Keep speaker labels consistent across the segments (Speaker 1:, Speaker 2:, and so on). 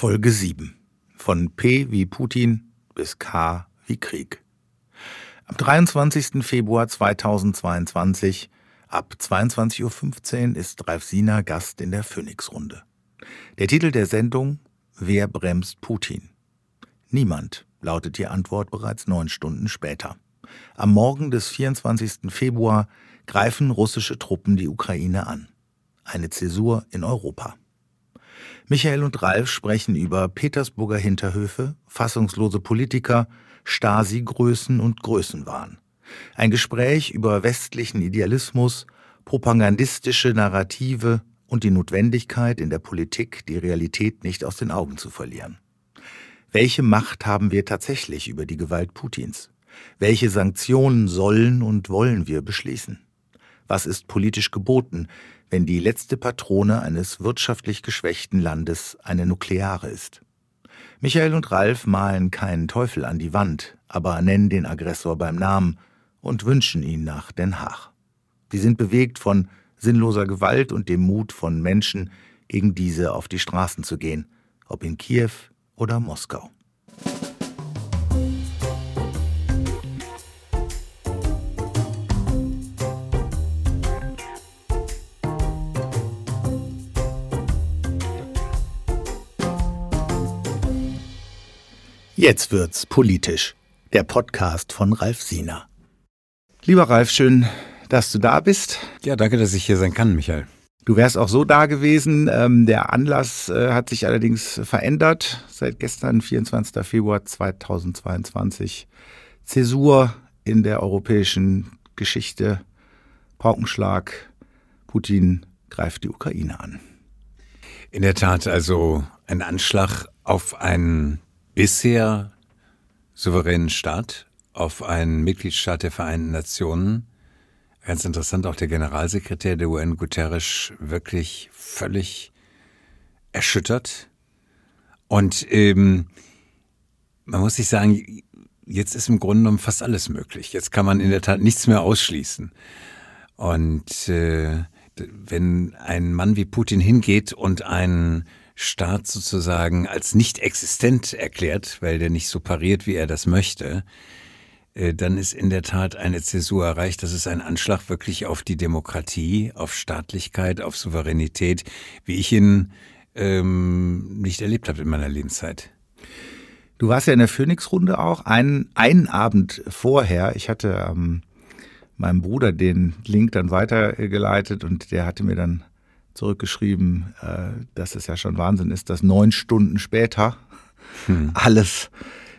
Speaker 1: Folge 7. Von P wie Putin bis K wie Krieg. Am 23. Februar 2022 ab 22.15 Uhr ist Ralf Sina Gast in der Phoenix-Runde. Der Titel der Sendung Wer bremst Putin? Niemand, lautet die Antwort bereits neun Stunden später. Am Morgen des 24. Februar greifen russische Truppen die Ukraine an. Eine Zäsur in Europa. Michael und Ralf sprechen über Petersburger Hinterhöfe, fassungslose Politiker, Stasi-Größen und Größenwahn. Ein Gespräch über westlichen Idealismus, propagandistische Narrative und die Notwendigkeit in der Politik, die Realität nicht aus den Augen zu verlieren. Welche Macht haben wir tatsächlich über die Gewalt Putins? Welche Sanktionen sollen und wollen wir beschließen? Was ist politisch geboten? Wenn die letzte Patrone eines wirtschaftlich geschwächten Landes eine nukleare ist. Michael und Ralf malen keinen Teufel an die Wand, aber nennen den Aggressor beim Namen und wünschen ihn nach Den Haag. Sie sind bewegt von sinnloser Gewalt und dem Mut von Menschen, gegen diese auf die Straßen zu gehen, ob in Kiew oder Moskau. Jetzt wird's politisch. Der Podcast von Ralf Siener. Lieber Ralf, schön, dass du da bist.
Speaker 2: Ja, danke, dass ich hier sein kann, Michael.
Speaker 1: Du wärst auch so da gewesen. Ähm, der Anlass äh, hat sich allerdings verändert. Seit gestern, 24. Februar 2022. Zäsur in der europäischen Geschichte. Paukenschlag. Putin greift die Ukraine an.
Speaker 2: In der Tat also ein Anschlag auf einen bisher souveränen Staat auf einen Mitgliedstaat der Vereinten Nationen. Ganz interessant, auch der Generalsekretär der UN, Guterres, wirklich völlig erschüttert. Und ähm, man muss sich sagen, jetzt ist im Grunde genommen fast alles möglich. Jetzt kann man in der Tat nichts mehr ausschließen. Und äh, wenn ein Mann wie Putin hingeht und einen Staat sozusagen als nicht existent erklärt, weil der nicht so pariert, wie er das möchte, äh, dann ist in der Tat eine Zäsur erreicht. Das ist ein Anschlag wirklich auf die Demokratie, auf Staatlichkeit, auf Souveränität, wie ich ihn ähm, nicht erlebt habe in meiner Lebenszeit.
Speaker 1: Du warst ja in der Phoenix-Runde auch, einen, einen Abend vorher. Ich hatte ähm, meinem Bruder den Link dann weitergeleitet und der hatte mir dann zurückgeschrieben, äh, dass es ja schon Wahnsinn ist, dass neun Stunden später hm. alles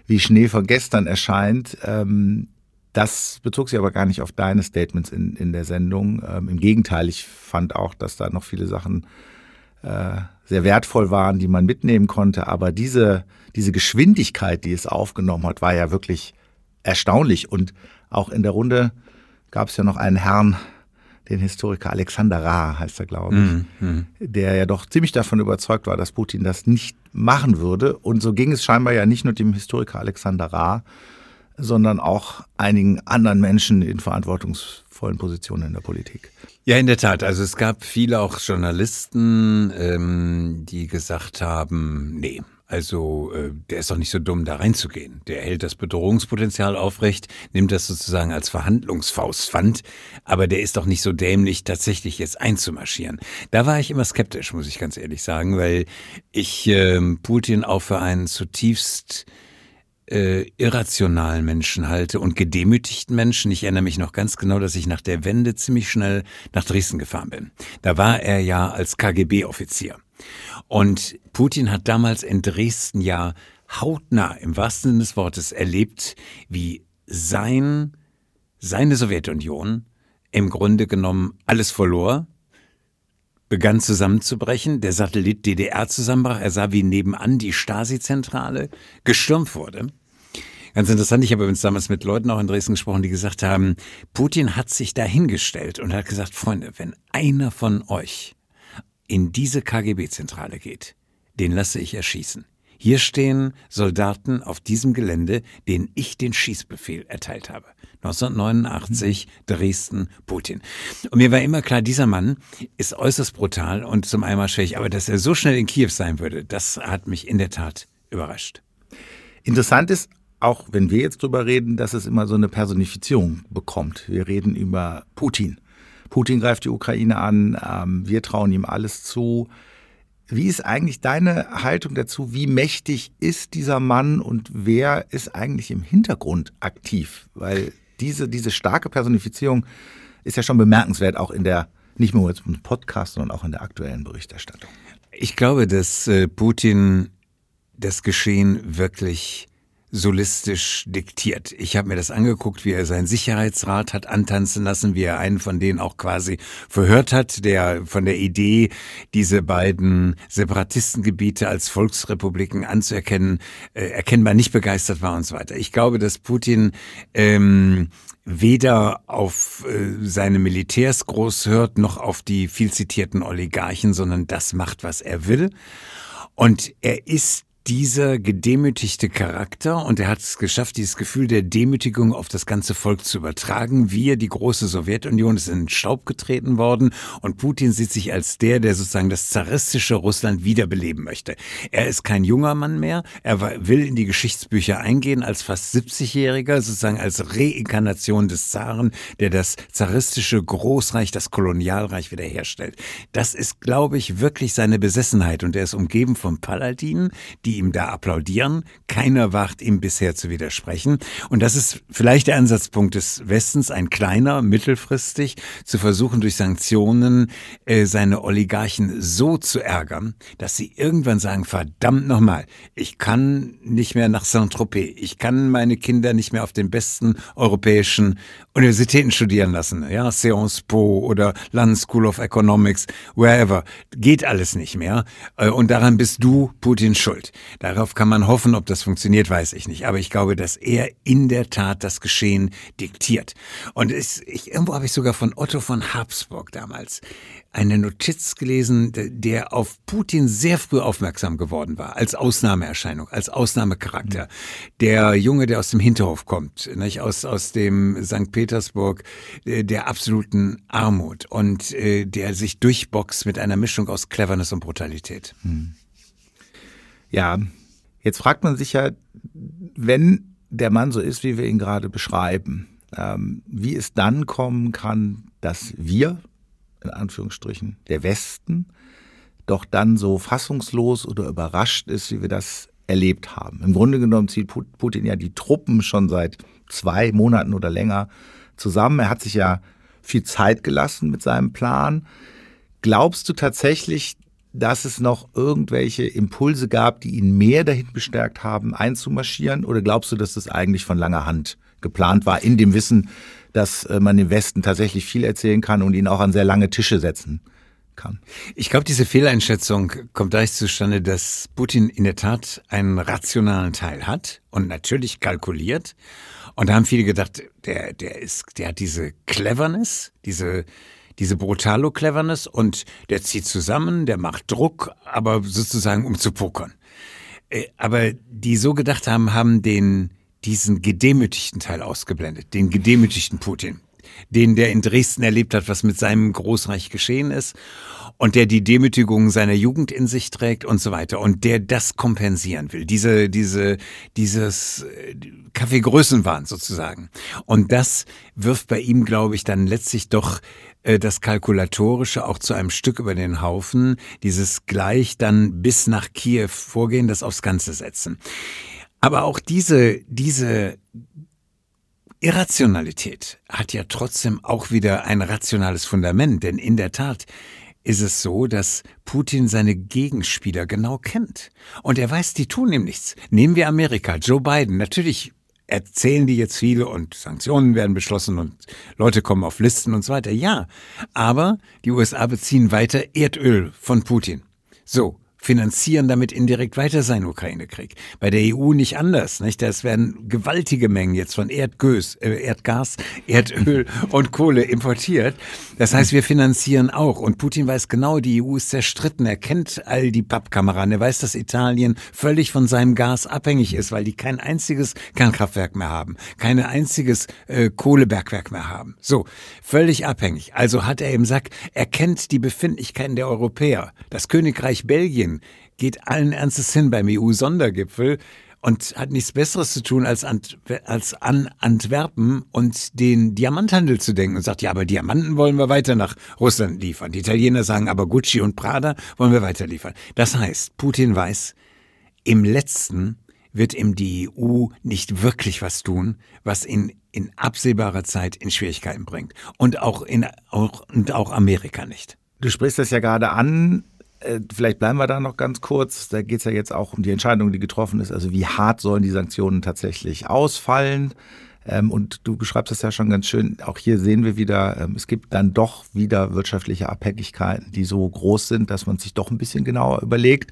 Speaker 1: wie Schnee von gestern erscheint. Ähm, das bezog sich aber gar nicht auf deine Statements in, in der Sendung. Ähm, Im Gegenteil, ich fand auch, dass da noch viele Sachen äh, sehr wertvoll waren, die man mitnehmen konnte. Aber diese, diese Geschwindigkeit, die es aufgenommen hat, war ja wirklich erstaunlich. Und auch in der Runde gab es ja noch einen Herrn, den Historiker Alexander Ra, heißt er, glaube ich, mm, mm. der ja doch ziemlich davon überzeugt war, dass Putin das nicht machen würde. Und so ging es scheinbar ja nicht nur dem Historiker Alexander Ra, sondern auch einigen anderen Menschen in verantwortungsvollen Positionen in der Politik.
Speaker 2: Ja, in der Tat. Also es gab viele auch Journalisten, ähm, die gesagt haben, nee, also äh, der ist doch nicht so dumm, da reinzugehen. Der hält das Bedrohungspotenzial aufrecht, nimmt das sozusagen als Verhandlungsfaustpfand, aber der ist doch nicht so dämlich, tatsächlich jetzt einzumarschieren. Da war ich immer skeptisch, muss ich ganz ehrlich sagen, weil ich äh, Putin auch für einen zutiefst äh, irrationalen Menschen halte und gedemütigten Menschen. Ich erinnere mich noch ganz genau, dass ich nach der Wende ziemlich schnell nach Dresden gefahren bin. Da war er ja als KGB-Offizier. Und Putin hat damals in Dresden ja hautnah im wahrsten Sinne des Wortes erlebt, wie sein, seine Sowjetunion im Grunde genommen alles verlor, begann zusammenzubrechen, der Satellit DDR zusammenbrach, er sah, wie nebenan die Stasi-Zentrale gestürmt wurde. Ganz interessant, ich habe übrigens damals mit Leuten auch in Dresden gesprochen, die gesagt haben, Putin hat sich dahingestellt und hat gesagt, Freunde, wenn einer von euch in diese KGB-Zentrale geht, den lasse ich erschießen. Hier stehen Soldaten auf diesem Gelände, denen ich den Schießbefehl erteilt habe. 1989, Dresden, Putin. Und mir war immer klar, dieser Mann ist äußerst brutal und zum Eimer schwäch, aber dass er so schnell in Kiew sein würde, das hat mich in der Tat überrascht.
Speaker 1: Interessant ist, auch wenn wir jetzt drüber reden, dass es immer so eine Personifizierung bekommt. Wir reden über Putin. Putin greift die Ukraine an, ähm, wir trauen ihm alles zu. Wie ist eigentlich deine Haltung dazu? Wie mächtig ist dieser Mann und wer ist eigentlich im Hintergrund aktiv? Weil diese, diese starke Personifizierung ist ja schon bemerkenswert, auch in der, nicht nur jetzt im Podcast, sondern auch in der aktuellen Berichterstattung.
Speaker 2: Ich glaube, dass äh, Putin das Geschehen wirklich solistisch diktiert. Ich habe mir das angeguckt, wie er seinen Sicherheitsrat hat antanzen lassen, wie er einen von denen auch quasi verhört hat, der von der Idee, diese beiden Separatistengebiete als Volksrepubliken anzuerkennen, äh, erkennbar nicht begeistert war und so weiter. Ich glaube, dass Putin ähm, weder auf äh, seine Militärs groß hört, noch auf die viel zitierten Oligarchen, sondern das macht, was er will. Und er ist dieser gedemütigte Charakter und er hat es geschafft, dieses Gefühl der Demütigung auf das ganze Volk zu übertragen. Wir, die große Sowjetunion, ist in Staub getreten worden und Putin sieht sich als der, der sozusagen das zaristische Russland wiederbeleben möchte. Er ist kein junger Mann mehr, er will in die Geschichtsbücher eingehen als fast 70-Jähriger, sozusagen als Reinkarnation des Zaren, der das zaristische Großreich, das Kolonialreich wiederherstellt. Das ist, glaube ich, wirklich seine Besessenheit und er ist umgeben von Paladinen, die die ihm da applaudieren. Keiner wagt ihm bisher zu widersprechen. Und das ist vielleicht der Ansatzpunkt des Westens, ein kleiner, mittelfristig, zu versuchen, durch Sanktionen äh, seine Oligarchen so zu ärgern, dass sie irgendwann sagen, verdammt nochmal, ich kann nicht mehr nach Saint-Tropez, ich kann meine Kinder nicht mehr auf den besten europäischen Universitäten studieren lassen, ja, Sciences Po oder London School of Economics, wherever. Geht alles nicht mehr. Äh, und daran bist du, Putin, schuld. Darauf kann man hoffen, ob das funktioniert, weiß ich nicht. Aber ich glaube, dass er in der Tat das Geschehen diktiert. Und es, ich, irgendwo habe ich sogar von Otto von Habsburg damals eine Notiz gelesen, der auf Putin sehr früh aufmerksam geworden war, als Ausnahmeerscheinung, als Ausnahmecharakter. Der Junge, der aus dem Hinterhof kommt, nicht? Aus, aus dem St. Petersburg äh, der absoluten Armut und äh, der sich durchboxt mit einer Mischung aus Cleverness und Brutalität. Hm.
Speaker 1: Ja, jetzt fragt man sich ja, wenn der Mann so ist, wie wir ihn gerade beschreiben, ähm, wie es dann kommen kann, dass wir, in Anführungsstrichen, der Westen, doch dann so fassungslos oder überrascht ist, wie wir das erlebt haben. Im Grunde genommen zieht Putin ja die Truppen schon seit zwei Monaten oder länger zusammen. Er hat sich ja viel Zeit gelassen mit seinem Plan. Glaubst du tatsächlich, dass es noch irgendwelche Impulse gab, die ihn mehr dahin bestärkt haben, einzumarschieren? Oder glaubst du, dass das eigentlich von langer Hand geplant war, in dem Wissen, dass äh, man dem Westen tatsächlich viel erzählen kann und ihn auch an sehr lange Tische setzen kann?
Speaker 2: Ich glaube, diese Fehleinschätzung kommt dadurch zustande, dass Putin in der Tat einen rationalen Teil hat und natürlich kalkuliert. Und da haben viele gedacht, der, der ist, der hat diese Cleverness, diese, diese Brutalo-Cleverness und der zieht zusammen, der macht Druck, aber sozusagen um zu pokern. Äh, aber die so gedacht haben, haben den, diesen gedemütigten Teil ausgeblendet, den gedemütigten Putin, den der in Dresden erlebt hat, was mit seinem Großreich geschehen ist und der die Demütigung seiner Jugend in sich trägt und so weiter und der das kompensieren will, diese diese dieses äh, Kaffeegrößenwahn sozusagen. Und das wirft bei ihm, glaube ich, dann letztlich doch äh, das Kalkulatorische auch zu einem Stück über den Haufen, dieses gleich dann bis nach Kiew vorgehen, das aufs Ganze setzen. Aber auch diese, diese Irrationalität hat ja trotzdem auch wieder ein rationales Fundament, denn in der Tat ist es so, dass Putin seine Gegenspieler genau kennt. Und er weiß, die tun ihm nichts. Nehmen wir Amerika, Joe Biden. Natürlich erzählen die jetzt viele und Sanktionen werden beschlossen und Leute kommen auf Listen und so weiter. Ja, aber die USA beziehen weiter Erdöl von Putin. So, finanzieren damit indirekt weiter seinen Ukraine-Krieg. Bei der EU nicht anders. Nicht? Das werden gewaltige Mengen jetzt von Erdgas, äh, Erdgas, Erdöl und Kohle importiert. Das heißt, wir finanzieren auch. Und Putin weiß genau, die EU ist zerstritten. Er kennt all die Pappkameraden. Er weiß, dass Italien völlig von seinem Gas abhängig ist, weil die kein einziges Kernkraftwerk mehr haben, kein einziges äh, Kohlebergwerk mehr haben. So, völlig abhängig. Also hat er im Sack, er kennt die Befindlichkeiten der Europäer. Das Königreich Belgien geht allen Ernstes hin beim EU-Sondergipfel und hat nichts Besseres zu tun, als, an, als an Antwerpen und den Diamanthandel zu denken und sagt, ja, aber Diamanten wollen wir weiter nach Russland liefern. Die Italiener sagen, aber Gucci und Prada wollen wir weiter liefern. Das heißt, Putin weiß, im letzten wird ihm die EU nicht wirklich was tun, was ihn in absehbarer Zeit in Schwierigkeiten bringt. Und auch, in, auch, und auch Amerika nicht.
Speaker 1: Du sprichst das ja gerade an. Äh, vielleicht bleiben wir da noch ganz kurz. Da geht es ja jetzt auch um die Entscheidung, die getroffen ist. Also wie hart sollen die Sanktionen tatsächlich ausfallen? Ähm, und du beschreibst das ja schon ganz schön. Auch hier sehen wir wieder, ähm, es gibt dann doch wieder wirtschaftliche Abhängigkeiten, die so groß sind, dass man sich doch ein bisschen genauer überlegt.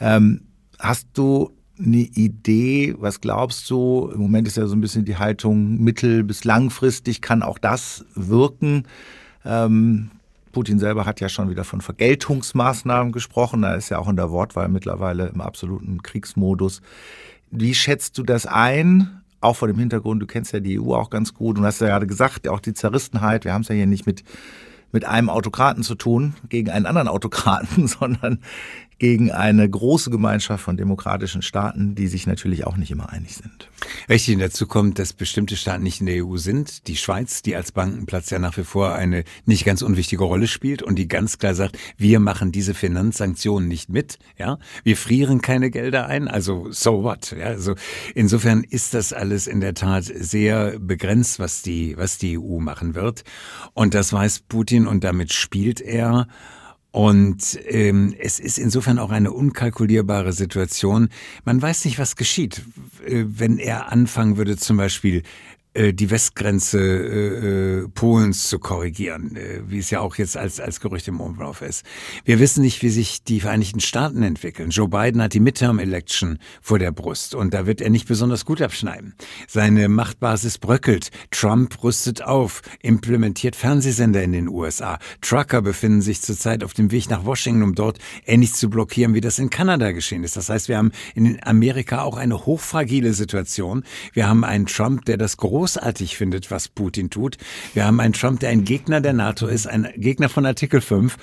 Speaker 1: Ähm, hast du eine Idee, was glaubst du? Im Moment ist ja so ein bisschen die Haltung mittel- bis langfristig, kann auch das wirken? Putin selber hat ja schon wieder von Vergeltungsmaßnahmen gesprochen. Da ist ja auch in der Wortwahl mittlerweile im absoluten Kriegsmodus. Wie schätzt du das ein? Auch vor dem Hintergrund, du kennst ja die EU auch ganz gut und hast ja gerade gesagt, auch die Zerrissenheit. Wir haben es ja hier nicht mit mit einem Autokraten zu tun, gegen einen anderen Autokraten, sondern gegen eine große Gemeinschaft von demokratischen Staaten, die sich natürlich auch nicht immer einig sind.
Speaker 2: Richtig, dazu kommt, dass bestimmte Staaten nicht in der EU sind. Die Schweiz, die als Bankenplatz ja nach wie vor eine nicht ganz unwichtige Rolle spielt und die ganz klar sagt, wir machen diese Finanzsanktionen nicht mit. Ja, wir frieren keine Gelder ein. Also so what? Ja, also insofern ist das alles in der Tat sehr begrenzt, was die was die EU machen wird. Und das weiß Putin und damit spielt er. Und ähm, es ist insofern auch eine unkalkulierbare Situation. Man weiß nicht, was geschieht, äh, wenn er anfangen würde, zum Beispiel äh, die Westgrenze äh, äh, Polens zu korrigieren, äh, wie es ja auch jetzt als, als Gerücht im Umlauf ist. Wir wissen nicht, wie sich die Vereinigten Staaten entwickeln. Joe Biden hat die Midterm-Election vor der Brust und da wird er nicht besonders gut abschneiden. Seine Machtbasis bröckelt. Trump rüstet auf, implementiert Fernsehsender in den USA. Trucker befinden sich zurzeit auf dem Weg nach Washington, um dort ähnlich zu blockieren, wie das in Kanada geschehen ist. Das heißt, wir haben in Amerika auch eine hochfragile Situation. Wir haben einen Trump, der das große großartig findet, was Putin tut. Wir haben einen Trump, der ein Gegner der NATO ist, ein Gegner von Artikel 5.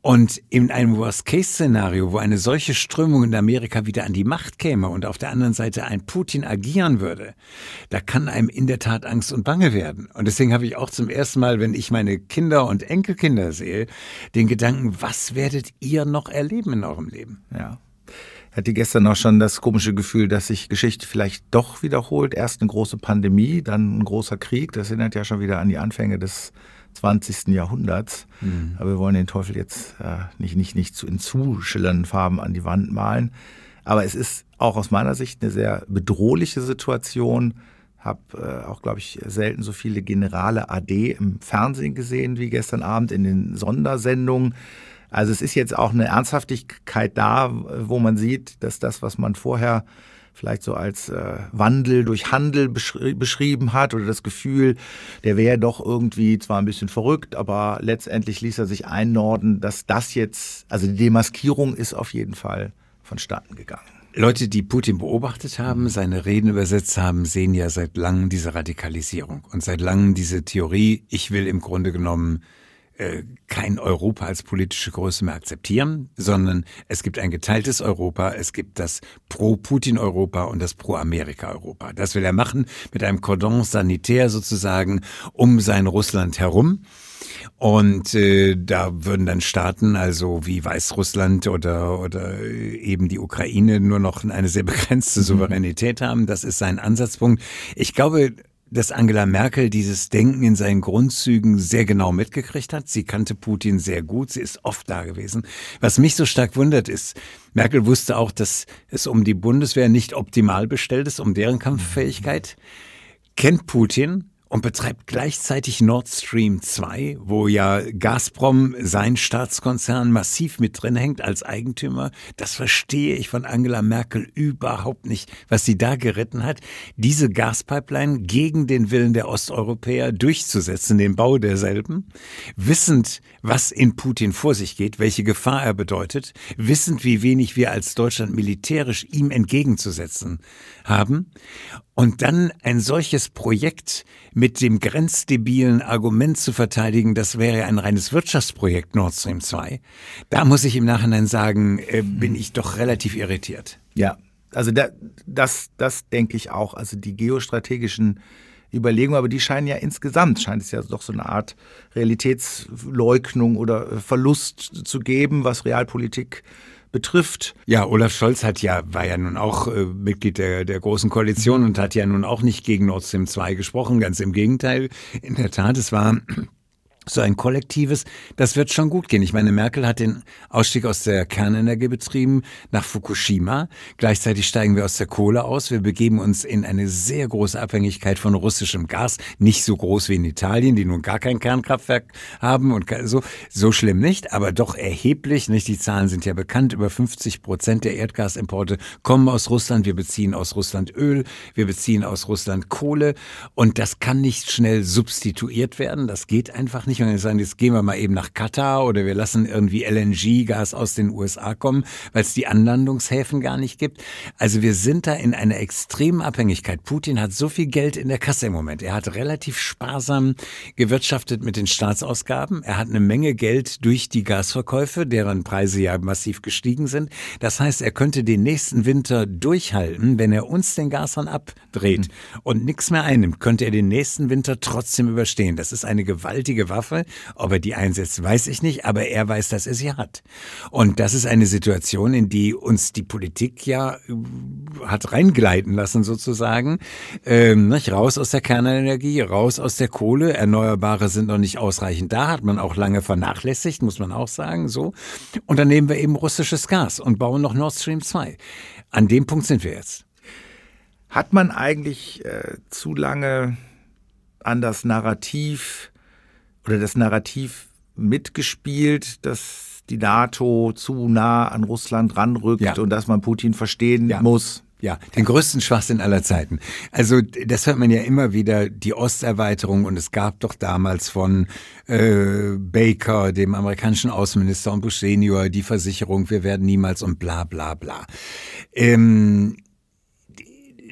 Speaker 2: Und in einem Worst-Case-Szenario, wo eine solche Strömung in Amerika wieder an die Macht käme und auf der anderen Seite ein Putin agieren würde, da kann einem in der Tat Angst und Bange werden. Und deswegen habe ich auch zum ersten Mal, wenn ich meine Kinder und Enkelkinder sehe, den Gedanken, was werdet ihr noch erleben in eurem Leben?
Speaker 1: Ja hatte gestern auch schon das komische Gefühl, dass sich Geschichte vielleicht doch wiederholt. Erst eine große Pandemie, dann ein großer Krieg. Das erinnert ja schon wieder an die Anfänge des 20. Jahrhunderts. Mhm. Aber wir wollen den Teufel jetzt äh, nicht, nicht, nicht zu, in zu schillernden Farben an die Wand malen. Aber es ist auch aus meiner Sicht eine sehr bedrohliche Situation. Habe äh, auch, glaube ich, selten so viele Generale AD im Fernsehen gesehen wie gestern Abend in den Sondersendungen. Also es ist jetzt auch eine Ernsthaftigkeit da, wo man sieht, dass das, was man vorher vielleicht so als äh, Wandel durch Handel beschri beschrieben hat oder das Gefühl, der wäre doch irgendwie zwar ein bisschen verrückt, aber letztendlich ließ er sich einnorden, dass das jetzt, also die Demaskierung ist auf jeden Fall vonstatten gegangen.
Speaker 2: Leute, die Putin beobachtet haben, seine Reden übersetzt haben, sehen ja seit langem diese Radikalisierung und seit langem diese Theorie, ich will im Grunde genommen äh, kein Europa als politische Größe mehr akzeptieren, sondern es gibt ein geteiltes Europa, es gibt das Pro-Putin-Europa und das Pro-Amerika-Europa. Das will er machen mit einem Cordon sanitär sozusagen um sein Russland herum. Und äh, da würden dann Staaten, also wie Weißrussland oder, oder eben die Ukraine, nur noch eine sehr begrenzte mhm. Souveränität haben. Das ist sein Ansatzpunkt. Ich glaube, dass Angela Merkel dieses Denken in seinen Grundzügen sehr genau mitgekriegt hat. Sie kannte Putin sehr gut, sie ist oft da gewesen. Was mich so stark wundert ist, Merkel wusste auch, dass es um die Bundeswehr nicht optimal bestellt ist, um deren Kampffähigkeit, kennt Putin und betreibt gleichzeitig Nord Stream 2, wo ja Gazprom, sein Staatskonzern, massiv mit drin hängt als Eigentümer. Das verstehe ich von Angela Merkel überhaupt nicht, was sie da geritten hat. Diese Gaspipeline gegen den Willen der Osteuropäer durchzusetzen, den Bau derselben, wissend, was in Putin vor sich geht, welche Gefahr er bedeutet, wissend, wie wenig wir als Deutschland militärisch ihm entgegenzusetzen haben. Und dann ein solches Projekt mit dem grenzdebilen Argument zu verteidigen, das wäre ein reines Wirtschaftsprojekt Nord Stream 2, da muss ich im Nachhinein sagen, äh, bin ich doch relativ irritiert.
Speaker 1: Ja, also da, das, das denke ich auch. Also die geostrategischen Überlegungen, aber die scheinen ja insgesamt, scheint es ja doch so eine Art Realitätsleugnung oder Verlust zu geben, was Realpolitik betrifft.
Speaker 2: Ja, Olaf Scholz hat ja, war ja nun auch äh, Mitglied der, der Großen Koalition und hat ja nun auch nicht gegen Nord Stream 2 gesprochen. Ganz im Gegenteil. In der Tat, es war so ein kollektives, das wird schon gut gehen. Ich meine, Merkel hat den Ausstieg aus der Kernenergie betrieben nach Fukushima. Gleichzeitig steigen wir aus der Kohle aus. Wir begeben uns in eine sehr große Abhängigkeit von russischem Gas. Nicht so groß wie in Italien, die nun gar kein Kernkraftwerk haben und so. So schlimm nicht, aber doch erheblich. Nicht? Die Zahlen sind ja bekannt. Über 50 Prozent der Erdgasimporte kommen aus Russland. Wir beziehen aus Russland Öl. Wir beziehen aus Russland Kohle. Und das kann nicht schnell substituiert werden. Das geht einfach nicht nicht und sagen, jetzt gehen wir mal eben nach Katar oder wir lassen irgendwie LNG-Gas aus den USA kommen, weil es die Anlandungshäfen gar nicht gibt. Also wir sind da in einer extremen Abhängigkeit. Putin hat so viel Geld in der Kasse im Moment. Er hat relativ sparsam gewirtschaftet mit den Staatsausgaben. Er hat eine Menge Geld durch die Gasverkäufe, deren Preise ja massiv gestiegen sind. Das heißt, er könnte den nächsten Winter durchhalten, wenn er uns den Gashahn abdreht mhm. und nichts mehr einnimmt, könnte er den nächsten Winter trotzdem überstehen. Das ist eine gewaltige Waffe. Waffe. Ob er die einsetzt, weiß ich nicht, aber er weiß, dass er sie hat. Und das ist eine Situation, in die uns die Politik ja äh, hat reingleiten lassen sozusagen. Ähm, nicht? Raus aus der Kernenergie, raus aus der Kohle. Erneuerbare sind noch nicht ausreichend da, hat man auch lange vernachlässigt, muss man auch sagen. So. Und dann nehmen wir eben russisches Gas und bauen noch Nord Stream 2. An dem Punkt sind wir jetzt.
Speaker 1: Hat man eigentlich äh, zu lange an das Narrativ oder das Narrativ mitgespielt, dass die NATO zu nah an Russland ranrückt ja. und dass man Putin verstehen ja. muss.
Speaker 2: Ja, den größten Schwachsinn aller Zeiten. Also das hört man ja immer wieder, die Osterweiterung und es gab doch damals von äh, Baker, dem amerikanischen Außenminister und Bush Senior, die Versicherung, wir werden niemals und bla bla bla. Ähm,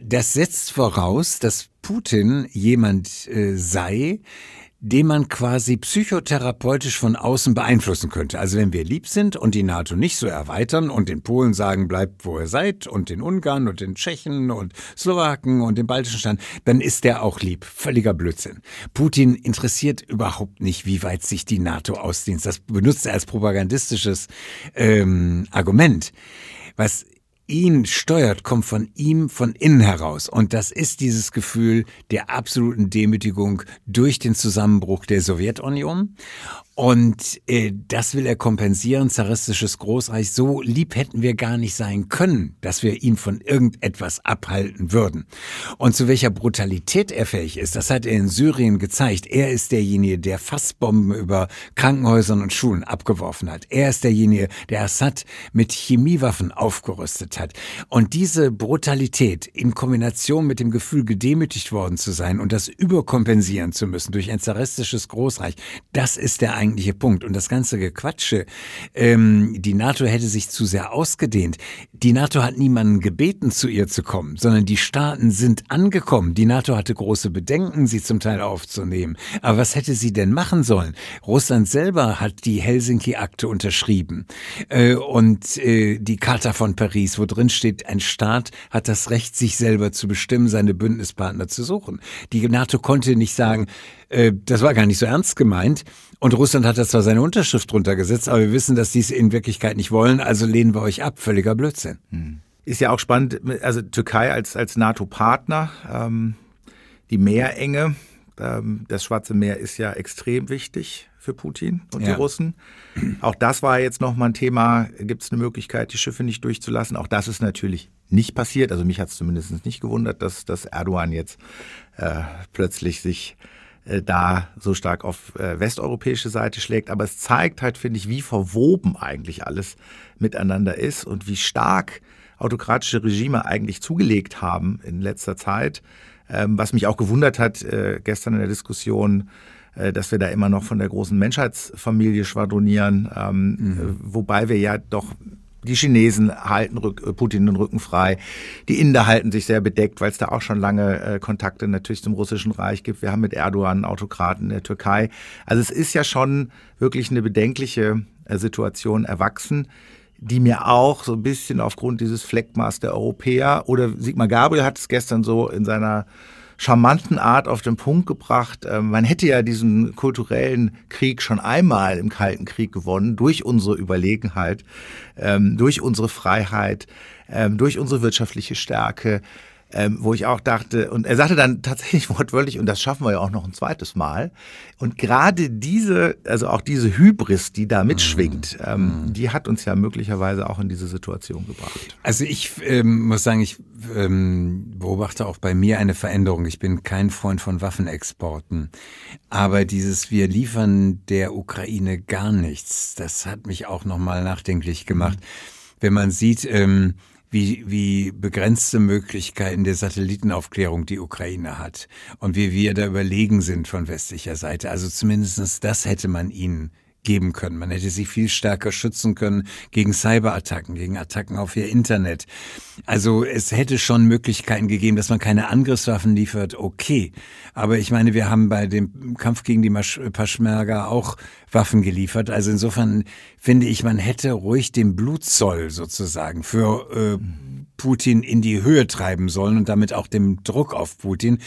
Speaker 2: das setzt voraus, dass Putin jemand äh, sei, den man quasi psychotherapeutisch von außen beeinflussen könnte. Also wenn wir lieb sind und die NATO nicht so erweitern und den Polen sagen, bleibt wo ihr seid und den Ungarn und den Tschechen und Slowaken und den baltischen Staaten, dann ist der auch lieb. Völliger Blödsinn. Putin interessiert überhaupt nicht, wie weit sich die NATO ausdehnt. Das benutzt er als propagandistisches ähm, Argument. Was ihn steuert, kommt von ihm von innen heraus. Und das ist dieses Gefühl der absoluten Demütigung durch den Zusammenbruch der Sowjetunion und äh, das will er kompensieren, zaristisches Großreich. So lieb hätten wir gar nicht sein können, dass wir ihn von irgendetwas abhalten würden. Und zu welcher Brutalität er fähig ist, das hat er in Syrien gezeigt. Er ist derjenige, der Fassbomben über Krankenhäusern und Schulen abgeworfen hat. Er ist derjenige, der Assad mit Chemiewaffen aufgerüstet hat. Und diese Brutalität in Kombination mit dem Gefühl, gedemütigt worden zu sein und das überkompensieren zu müssen durch ein zaristisches Großreich, das ist der eigentliche Punkt. Und das ganze Gequatsche, ähm, die NATO hätte sich zu sehr ausgedehnt. Die NATO hat niemanden gebeten, zu ihr zu kommen, sondern die Staaten sind angekommen. Die NATO hatte große Bedenken, sie zum Teil aufzunehmen. Aber was hätte sie denn machen sollen? Russland selber hat die Helsinki-Akte unterschrieben äh, und äh, die Charta von Paris, wo drin steht, ein Staat hat das Recht, sich selber zu bestimmen, seine Bündnispartner zu suchen. Die NATO konnte nicht sagen, äh, das war gar nicht so ernst gemeint. Und Russland hat da zwar seine Unterschrift drunter gesetzt, aber wir wissen, dass die es in Wirklichkeit nicht wollen, also lehnen wir euch ab. Völliger Blödsinn. Hm.
Speaker 1: Ist ja auch spannend, also Türkei als, als NATO-Partner, ähm, die Meerenge, ähm, das Schwarze Meer ist ja extrem wichtig. für Putin und ja. die Russen. Auch das war jetzt nochmal ein Thema. Gibt es eine Möglichkeit, die Schiffe nicht durchzulassen? Auch das ist natürlich nicht passiert. Also mich hat es zumindest nicht gewundert, dass, dass Erdogan jetzt äh, plötzlich sich äh, da so stark auf äh, westeuropäische Seite schlägt. Aber es zeigt halt, finde ich, wie verwoben eigentlich alles miteinander ist und wie stark autokratische Regime eigentlich zugelegt haben in letzter Zeit. Ähm, was mich auch gewundert hat, äh, gestern in der Diskussion, äh, dass wir da immer noch von der großen Menschheitsfamilie schwadronieren, ähm, mhm. wobei wir ja doch die Chinesen halten äh, Putin den Rücken frei. Die Inder halten sich sehr bedeckt, weil es da auch schon lange äh, Kontakte natürlich zum russischen Reich gibt. Wir haben mit Erdogan einen Autokraten in der Türkei. Also es ist ja schon wirklich eine bedenkliche äh, Situation erwachsen, die mir auch so ein bisschen aufgrund dieses Fleckmaß der Europäer oder Sigmar Gabriel hat es gestern so in seiner charmanten Art auf den Punkt gebracht. Ähm, man hätte ja diesen kulturellen Krieg schon einmal im Kalten Krieg gewonnen durch unsere Überlegenheit, ähm, durch unsere Freiheit, ähm, durch unsere wirtschaftliche Stärke ähm, wo ich auch dachte, und er sagte dann tatsächlich wortwörtlich, und das schaffen wir ja auch noch ein zweites Mal. Und gerade diese, also auch diese Hybris, die da mitschwingt, mhm. ähm, mhm. die hat uns ja möglicherweise auch in diese Situation gebracht.
Speaker 2: Also ich ähm, muss sagen, ich ähm, beobachte auch bei mir eine Veränderung. Ich bin kein Freund von Waffenexporten. Aber dieses Wir liefern der Ukraine gar nichts, das hat mich auch nochmal nachdenklich gemacht. Mhm. Wenn man sieht, ähm, wie, wie begrenzte Möglichkeiten der Satellitenaufklärung die Ukraine hat und wie wir da überlegen sind von westlicher Seite. Also zumindestens das hätte man ihnen geben können. Man hätte sie viel stärker schützen können gegen Cyberattacken, gegen Attacken auf ihr Internet. Also es hätte schon Möglichkeiten gegeben, dass man keine Angriffswaffen liefert, okay. Aber ich meine, wir haben bei dem Kampf gegen die Paschmerga auch Waffen geliefert. Also insofern finde ich, man hätte ruhig den Blutzoll sozusagen für äh, Putin in die Höhe treiben sollen und damit auch dem Druck auf Putin,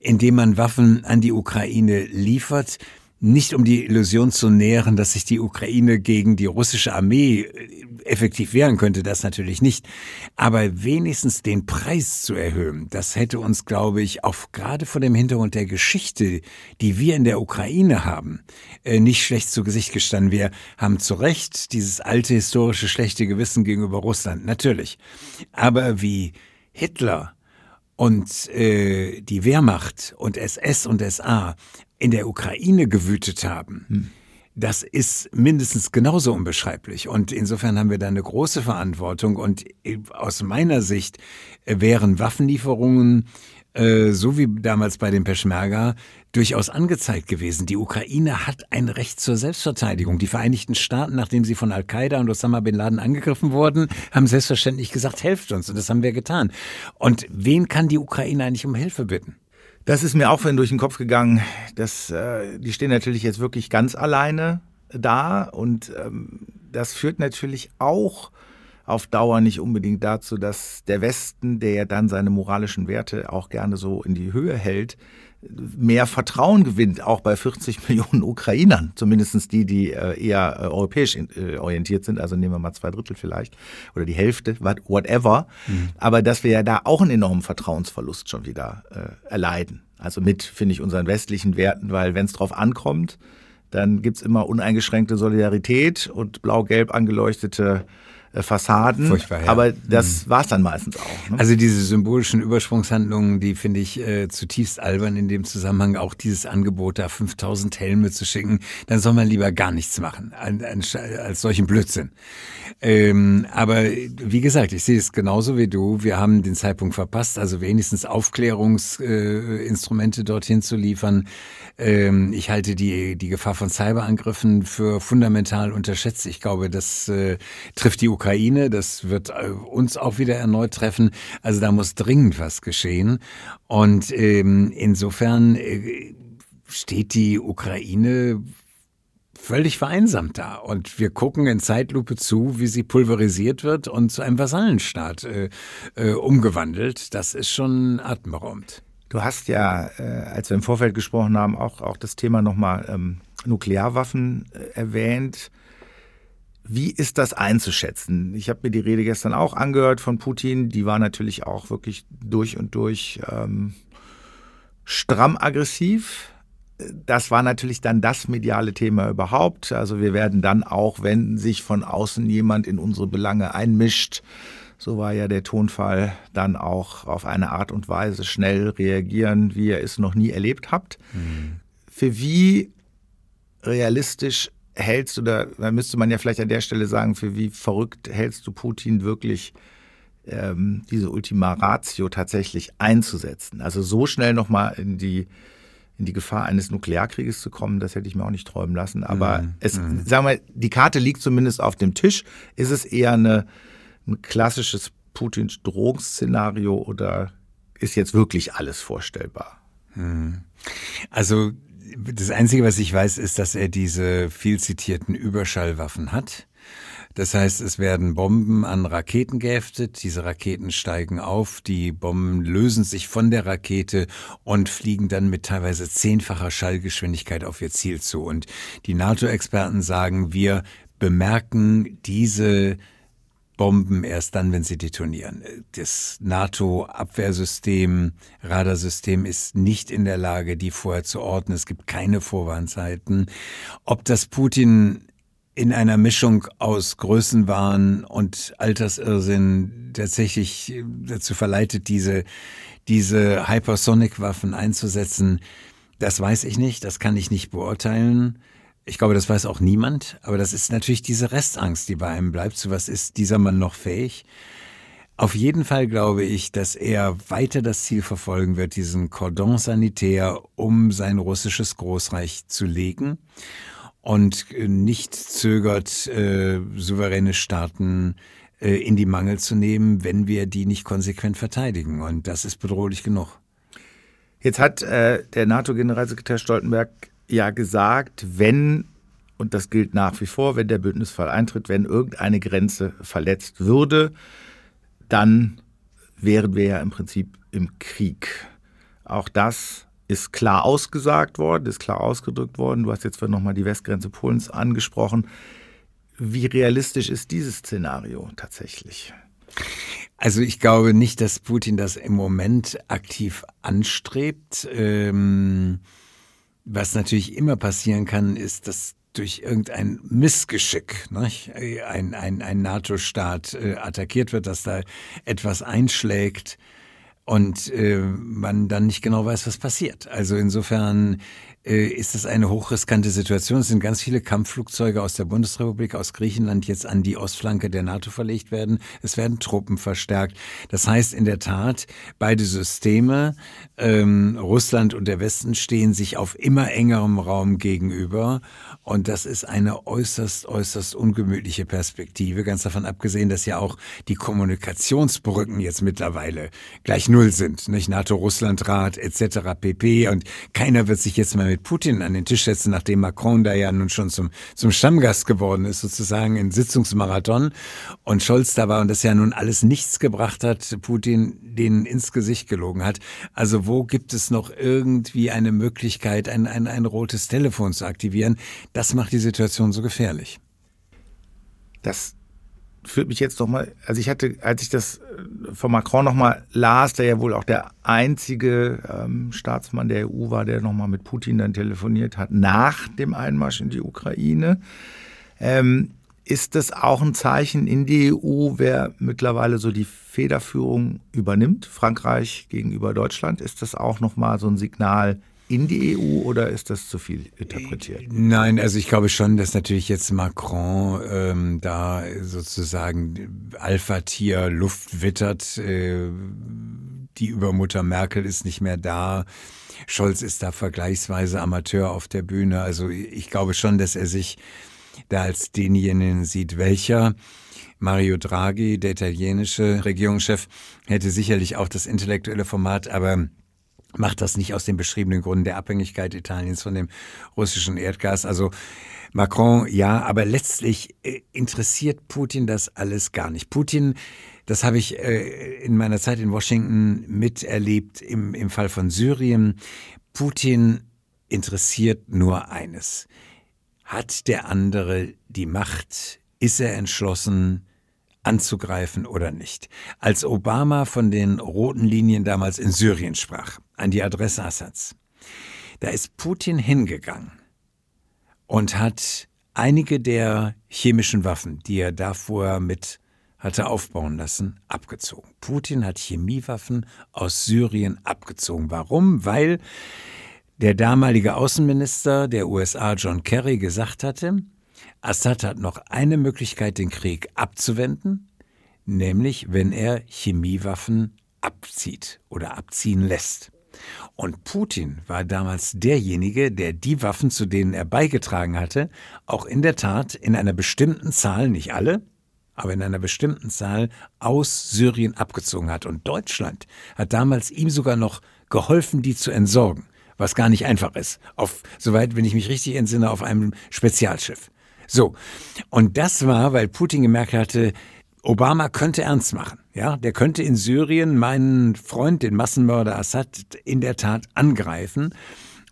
Speaker 2: indem man Waffen an die Ukraine liefert, nicht um die Illusion zu nähren, dass sich die Ukraine gegen die russische Armee äh, effektiv wehren könnte, das natürlich nicht. Aber wenigstens den Preis zu erhöhen, das hätte uns, glaube ich, auch gerade vor dem Hintergrund der Geschichte, die wir in der Ukraine haben, äh, nicht schlecht zu Gesicht gestanden. Wir haben zu Recht dieses alte historische schlechte Gewissen gegenüber Russland, natürlich. Aber wie Hitler und äh, die Wehrmacht und SS und SA in der Ukraine gewütet haben, hm. das ist mindestens genauso unbeschreiblich. Und insofern haben wir da eine große Verantwortung. Und äh, aus meiner Sicht äh, wären Waffenlieferungen äh, so wie damals bei den Peschmerga, durchaus angezeigt gewesen. Die Ukraine hat ein Recht zur Selbstverteidigung. Die Vereinigten Staaten, nachdem sie von Al-Qaida und Osama bin Laden angegriffen wurden, haben selbstverständlich gesagt, helft uns. Und das haben wir getan. Und wen kann die Ukraine eigentlich um Hilfe bitten?
Speaker 1: Das ist mir auch vorhin durch den Kopf gegangen. Das, äh, die stehen natürlich jetzt wirklich ganz alleine da und ähm, das führt natürlich auch auf Dauer nicht unbedingt dazu, dass der Westen, der ja dann seine moralischen Werte auch gerne so in die Höhe hält, mehr Vertrauen gewinnt, auch bei 40 Millionen Ukrainern, zumindest die, die äh, eher äh, europäisch äh, orientiert sind, also nehmen wir mal zwei Drittel vielleicht oder die Hälfte, whatever. Mhm. Aber dass wir ja da auch einen enormen Vertrauensverlust schon wieder erleiden. Also mit, finde ich, unseren westlichen Werten, weil wenn es drauf ankommt, dann gibt's immer uneingeschränkte Solidarität und blau-gelb angeleuchtete äh, Fassaden. Furchtbar, ja. Aber das mhm. war es dann meistens auch.
Speaker 2: Ne? Also diese symbolischen Übersprungshandlungen, die finde ich äh, zutiefst albern in dem Zusammenhang. Auch dieses Angebot, da 5000 Helme zu schicken, dann soll man lieber gar nichts machen als solchen Blödsinn. Ähm, aber wie gesagt, ich sehe es genauso wie du. Wir haben den Zeitpunkt verpasst, also wenigstens Aufklärungsinstrumente äh, dorthin zu liefern. Ähm, ich halte die, die Gefahr von Cyberangriffen für fundamental unterschätzt. Ich glaube, das äh, trifft die Ukraine, das wird äh, uns auch wieder erneut treffen. Also da muss dringend was geschehen. Und ähm, insofern äh, steht die Ukraine völlig vereinsamt da. Und wir gucken in Zeitlupe zu, wie sie pulverisiert wird und zu einem Vasallenstaat äh, äh, umgewandelt. Das ist schon atemberaubend.
Speaker 1: Du hast ja, äh, als wir im Vorfeld gesprochen haben, auch, auch das Thema nochmal ähm, Nuklearwaffen äh, erwähnt. Wie ist das einzuschätzen? Ich habe mir die Rede gestern auch angehört von Putin. Die war natürlich auch wirklich durch und durch ähm, stramm aggressiv. das war natürlich dann das mediale Thema überhaupt. Also wir werden dann auch, wenn sich von außen jemand in unsere Belange einmischt, so war ja der Tonfall, dann auch auf eine Art und Weise schnell reagieren, wie ihr es noch nie erlebt habt. Mhm. Für wie realistisch hältst du, oder da müsste man ja vielleicht an der Stelle sagen, für wie verrückt hältst du Putin wirklich ähm, diese Ultima Ratio tatsächlich einzusetzen? Also so schnell nochmal in die in die Gefahr eines Nuklearkrieges zu kommen, das hätte ich mir auch nicht träumen lassen. Aber mhm. es, mhm. sagen wir, die Karte liegt zumindest auf dem Tisch. Ist es eher eine, ein klassisches Putins Drohungsszenario oder ist jetzt wirklich alles vorstellbar?
Speaker 2: Mhm. Also das Einzige, was ich weiß, ist, dass er diese viel zitierten Überschallwaffen hat. Das heißt, es werden Bomben an Raketen geheftet, diese Raketen steigen auf, die Bomben lösen sich von der Rakete und fliegen dann mit teilweise zehnfacher Schallgeschwindigkeit auf ihr Ziel zu. Und die NATO-Experten sagen, wir bemerken diese Bomben erst dann, wenn sie detonieren. Das NATO-Abwehrsystem, Radarsystem ist nicht in der Lage, die vorher zu ordnen. Es gibt keine Vorwarnzeiten. Ob das Putin in einer Mischung aus Größenwahn und Altersirrsinn tatsächlich dazu verleitet, diese, diese Hypersonic-Waffen einzusetzen, das weiß ich nicht, das kann ich nicht beurteilen. Ich glaube, das weiß auch niemand, aber das ist natürlich diese Restangst, die bei einem bleibt. Zu was ist dieser Mann noch fähig? Auf jeden Fall glaube ich, dass er weiter das Ziel verfolgen wird, diesen Cordon sanitär um sein russisches Großreich zu legen und äh, nicht zögert, äh, souveräne Staaten äh, in die Mangel zu nehmen, wenn wir die nicht konsequent verteidigen. Und das ist bedrohlich genug.
Speaker 1: Jetzt hat äh, der NATO-Generalsekretär Stoltenberg ja gesagt, wenn, und das gilt nach wie vor, wenn der Bündnisfall eintritt, wenn irgendeine Grenze verletzt würde, dann wären wir ja im Prinzip im Krieg. Auch das ist klar ausgesagt worden, ist klar ausgedrückt worden. Du hast jetzt nochmal die Westgrenze Polens angesprochen. Wie realistisch ist dieses Szenario tatsächlich?
Speaker 2: Also ich glaube nicht, dass Putin das im Moment aktiv anstrebt. Ähm, was natürlich immer passieren kann, ist, dass durch irgendein Missgeschick nicht? ein, ein, ein NATO-Staat äh, attackiert wird, dass da etwas einschlägt und äh, man dann nicht genau weiß, was passiert. Also insofern ist es eine hochriskante Situation. Es sind ganz viele Kampfflugzeuge aus der Bundesrepublik, aus Griechenland jetzt an die Ostflanke der NATO verlegt werden. Es werden Truppen verstärkt. Das heißt in der Tat, beide Systeme, ähm, Russland und der Westen, stehen sich auf immer engerem Raum gegenüber. Und das ist eine äußerst, äußerst ungemütliche Perspektive. Ganz davon abgesehen, dass ja auch die Kommunikationsbrücken jetzt mittlerweile gleich null sind. Nicht NATO-Russland-Rat etc. pp. Und keiner wird sich jetzt mal mit Putin an den Tisch setzen, nachdem Macron da ja nun schon zum, zum Stammgast geworden ist, sozusagen in Sitzungsmarathon und Scholz da war und das ja nun alles nichts gebracht hat, Putin denen ins Gesicht gelogen hat. Also wo gibt es noch irgendwie eine Möglichkeit, ein, ein, ein rotes Telefon zu aktivieren? Das macht die Situation so gefährlich.
Speaker 1: Das führt mich jetzt nochmal, also ich hatte, als ich das äh, von Macron nochmal las, der ja wohl auch der einzige ähm, Staatsmann der EU war, der nochmal mit Putin dann telefoniert hat, nach dem Einmarsch in die Ukraine. Ähm, ist das auch ein Zeichen in die EU, wer mittlerweile so die Federführung übernimmt? Frankreich gegenüber Deutschland? Ist das auch nochmal so ein Signal in die EU oder ist das zu viel interpretiert?
Speaker 2: Nein, also ich glaube schon, dass natürlich jetzt Macron ähm, da sozusagen Alpha-Tier Luft wittert. Äh, die Übermutter Merkel ist nicht mehr da. Scholz ist da vergleichsweise Amateur auf der Bühne. Also ich glaube schon, dass er sich da als denjenigen sieht, welcher Mario Draghi, der italienische Regierungschef, hätte sicherlich auch das intellektuelle Format, aber macht das nicht aus den beschriebenen Gründen der Abhängigkeit Italiens von dem russischen Erdgas. Also Macron ja, aber letztlich äh, interessiert Putin das alles gar nicht. Putin, das habe ich äh, in meiner Zeit in Washington miterlebt im, im Fall von Syrien. Putin interessiert nur eines. Hat der andere die Macht? Ist er entschlossen? Anzugreifen oder nicht. Als Obama von den roten Linien damals in Syrien sprach, an die Adresse Assads, Da ist Putin hingegangen und hat einige der chemischen Waffen, die er davor mit hatte aufbauen lassen, abgezogen. Putin hat Chemiewaffen aus Syrien abgezogen. Warum? Weil der damalige Außenminister der USA, John Kerry, gesagt hatte, Assad hat noch eine Möglichkeit, den Krieg abzuwenden, nämlich wenn er Chemiewaffen abzieht oder abziehen lässt. Und Putin war damals derjenige, der die Waffen, zu denen er beigetragen hatte, auch in der Tat in einer bestimmten Zahl, nicht alle, aber in einer bestimmten Zahl aus Syrien abgezogen hat. Und Deutschland hat damals ihm sogar noch geholfen, die zu entsorgen, was gar nicht einfach ist. Auf, soweit, wenn ich mich richtig entsinne, auf einem Spezialschiff. So. Und das war, weil Putin gemerkt hatte, Obama könnte ernst machen. Ja, der könnte in Syrien meinen Freund, den Massenmörder Assad, in der Tat angreifen.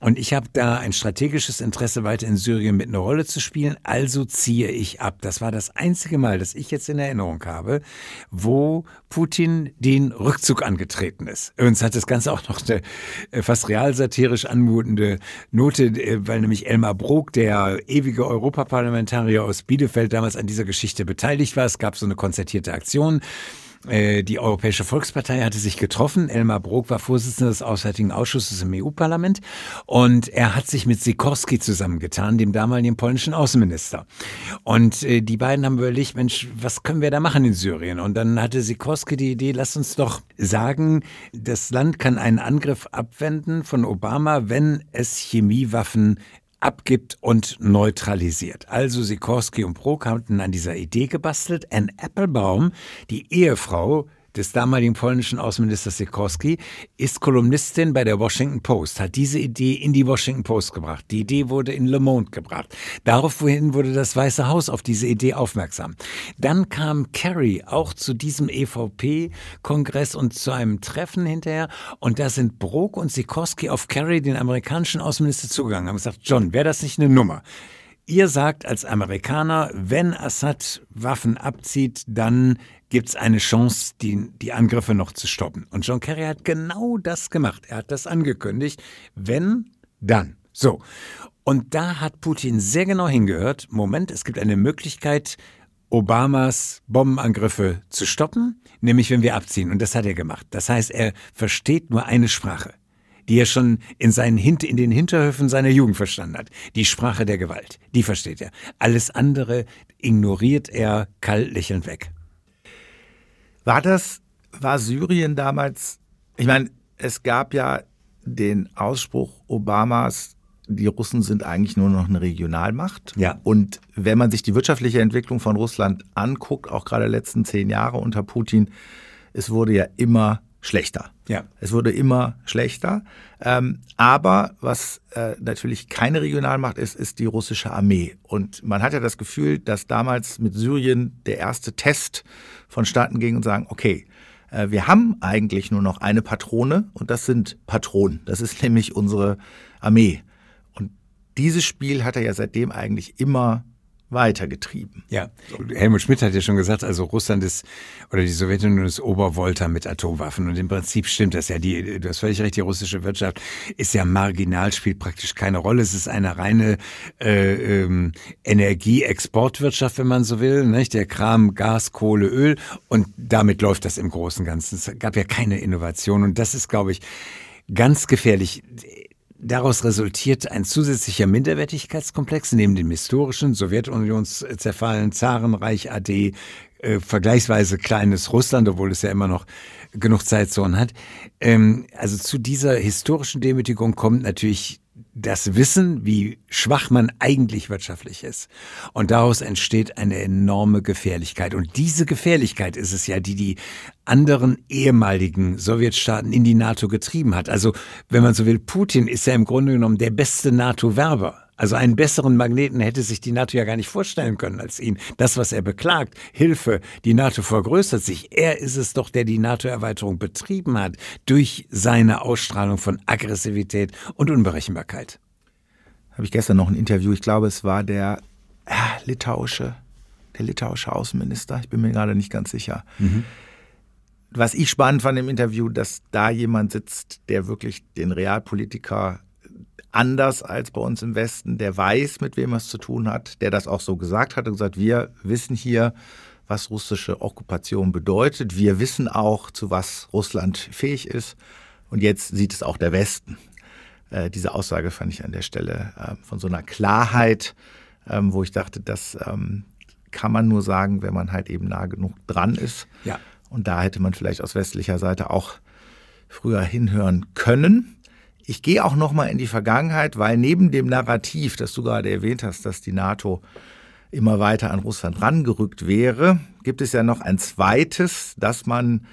Speaker 2: Und ich habe da ein strategisches Interesse, weiter in Syrien mit einer Rolle zu spielen. Also ziehe ich ab. Das war das einzige Mal, das ich jetzt in Erinnerung habe, wo Putin den Rückzug angetreten ist. Übrigens hat das Ganze auch noch eine äh, fast realsatirisch anmutende Note, äh, weil nämlich Elmar Brok, der ewige Europaparlamentarier aus Bielefeld, damals an dieser Geschichte beteiligt war. Es gab so eine konzertierte Aktion. Äh, die Europäische Volkspartei hatte sich getroffen. Elmar Brok war Vorsitzender des Auswärtigen Ausschusses im EU-Parlament und er hat sich mit Sikorski zusammengetan, dem damaligen polnischen Außenminister. Und äh, die beiden haben überlegt, Mensch, was können wir da machen in Syrien? Und dann hatte Sikorski die Idee, lass uns doch sagen, das Land kann einen Angriff abwenden von Obama, wenn es Chemiewaffen abgibt und neutralisiert. Also Sikorski und Brok hatten an dieser Idee gebastelt. Anne Applebaum, die Ehefrau des damaligen polnischen Außenministers Sikorski, ist Kolumnistin bei der Washington Post, hat diese Idee in die Washington Post gebracht. Die Idee wurde in Le Monde gebracht. Daraufhin wurde das Weiße Haus auf diese Idee aufmerksam. Dann kam Kerry auch zu diesem EVP-Kongress und zu einem Treffen hinterher und da sind Brok und Sikorski auf Kerry, den amerikanischen Außenminister, zugegangen, haben gesagt, John, wäre das nicht eine Nummer? Ihr sagt als Amerikaner, wenn Assad Waffen abzieht, dann gibt es eine Chance, die, die Angriffe noch zu stoppen. Und John Kerry hat genau das gemacht. Er hat das angekündigt. Wenn, dann. So. Und da hat Putin sehr genau hingehört. Moment, es gibt eine Möglichkeit, Obamas Bombenangriffe zu stoppen, nämlich wenn wir abziehen. Und das hat er gemacht. Das heißt, er versteht nur eine Sprache die er schon in, seinen Hint in den Hinterhöfen seiner Jugend verstanden hat. Die Sprache der Gewalt, die versteht er. Alles andere ignoriert er kalt lächelnd weg.
Speaker 1: War das, war Syrien damals, ich meine, es gab ja den Ausspruch Obamas, die Russen sind eigentlich nur noch eine Regionalmacht.
Speaker 2: Ja.
Speaker 1: Und wenn man sich die wirtschaftliche Entwicklung von Russland anguckt, auch gerade die letzten zehn Jahre unter Putin, es wurde ja immer schlechter.
Speaker 2: Ja.
Speaker 1: Es wurde immer schlechter. Ähm, aber was äh, natürlich keine Regionalmacht ist, ist die russische Armee. Und man hat ja das Gefühl, dass damals mit Syrien der erste Test vonstatten ging und sagen, okay, äh, wir haben eigentlich nur noch eine Patrone und das sind Patronen. Das ist nämlich unsere Armee. Und dieses Spiel hat er ja seitdem eigentlich immer weitergetrieben.
Speaker 2: Ja, Helmut Schmidt hat ja schon gesagt, also Russland ist oder die Sowjetunion ist Obervolta mit Atomwaffen und im Prinzip stimmt das ja. Die, du hast völlig recht, die russische Wirtschaft ist ja marginal, spielt praktisch keine Rolle. Es ist eine reine äh, ähm, Energieexportwirtschaft, wenn man so will. Nicht? Der Kram, Gas, Kohle, Öl und damit läuft das im Großen und Ganzen. Es gab ja keine Innovation und das ist, glaube ich, ganz gefährlich Daraus resultiert ein zusätzlicher Minderwertigkeitskomplex neben dem historischen Sowjetunions-zerfallen Zarenreich AD, äh, vergleichsweise kleines Russland, obwohl es ja immer noch genug Zeitzonen hat. Ähm, also zu dieser historischen Demütigung kommt natürlich das Wissen, wie schwach man eigentlich wirtschaftlich ist. Und daraus entsteht eine enorme Gefährlichkeit. Und diese Gefährlichkeit ist es ja, die die anderen ehemaligen Sowjetstaaten in die NATO getrieben hat. Also, wenn man so will, Putin ist ja im Grunde genommen der beste NATO-Werber. Also einen besseren Magneten hätte sich die NATO ja gar nicht vorstellen können als ihn. Das, was er beklagt, Hilfe, die NATO vergrößert sich. Er ist es doch, der die NATO-Erweiterung betrieben hat durch seine Ausstrahlung von Aggressivität und Unberechenbarkeit.
Speaker 1: Habe ich gestern noch ein Interview, ich glaube, es war der äh, litauische, der litauische Außenminister, ich bin mir gerade nicht ganz sicher. Mhm. Was ich spannend fand im Interview, dass da jemand sitzt, der wirklich den Realpolitiker anders als bei uns im Westen, der weiß, mit wem er es zu tun hat, der das auch so gesagt hat und gesagt, wir wissen hier, was russische Okkupation bedeutet. Wir wissen auch, zu was Russland fähig ist. Und jetzt sieht es auch der Westen. Äh, diese Aussage fand ich an der Stelle äh, von so einer Klarheit, ähm, wo ich dachte, das ähm, kann man nur sagen, wenn man halt eben nah genug dran ist.
Speaker 2: Ja.
Speaker 1: Und da hätte man vielleicht aus westlicher Seite auch früher hinhören können. Ich gehe auch noch mal in die Vergangenheit, weil neben dem Narrativ, das du gerade erwähnt hast, dass die NATO immer weiter an Russland rangerückt wäre, gibt es ja noch ein zweites, dass man,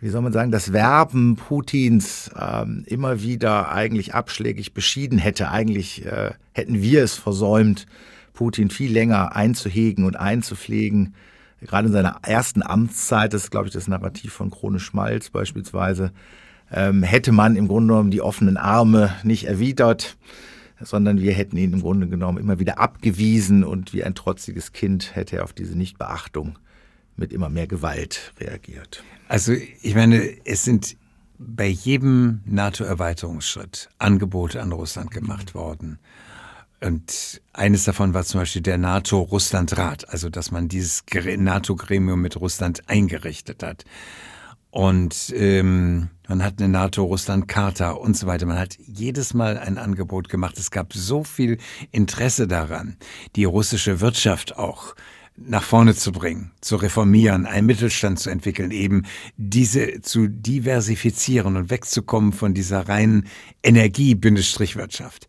Speaker 1: wie soll man sagen, das Werben Putins ähm, immer wieder eigentlich abschlägig beschieden hätte. Eigentlich äh, hätten wir es versäumt, Putin viel länger einzuhegen und einzupflegen. Gerade in seiner ersten Amtszeit, das ist, glaube ich, das Narrativ von Krone Schmalz beispielsweise, ähm, hätte man im Grunde genommen die offenen Arme nicht erwidert, sondern wir hätten ihn im Grunde genommen immer wieder abgewiesen und wie ein trotziges Kind hätte er auf diese Nichtbeachtung mit immer mehr Gewalt reagiert.
Speaker 2: Also ich meine, es sind bei jedem NATO-Erweiterungsschritt Angebote an Russland gemacht worden. Und eines davon war zum Beispiel der NATO-Russland-Rat, also dass man dieses NATO-Gremium mit Russland eingerichtet hat. Und ähm, man hat eine NATO-Russland-Charta und so weiter. Man hat jedes Mal ein Angebot gemacht. Es gab so viel Interesse daran, die russische Wirtschaft auch nach vorne zu bringen, zu reformieren, einen Mittelstand zu entwickeln, eben diese zu diversifizieren und wegzukommen von dieser reinen Energie-Wirtschaft.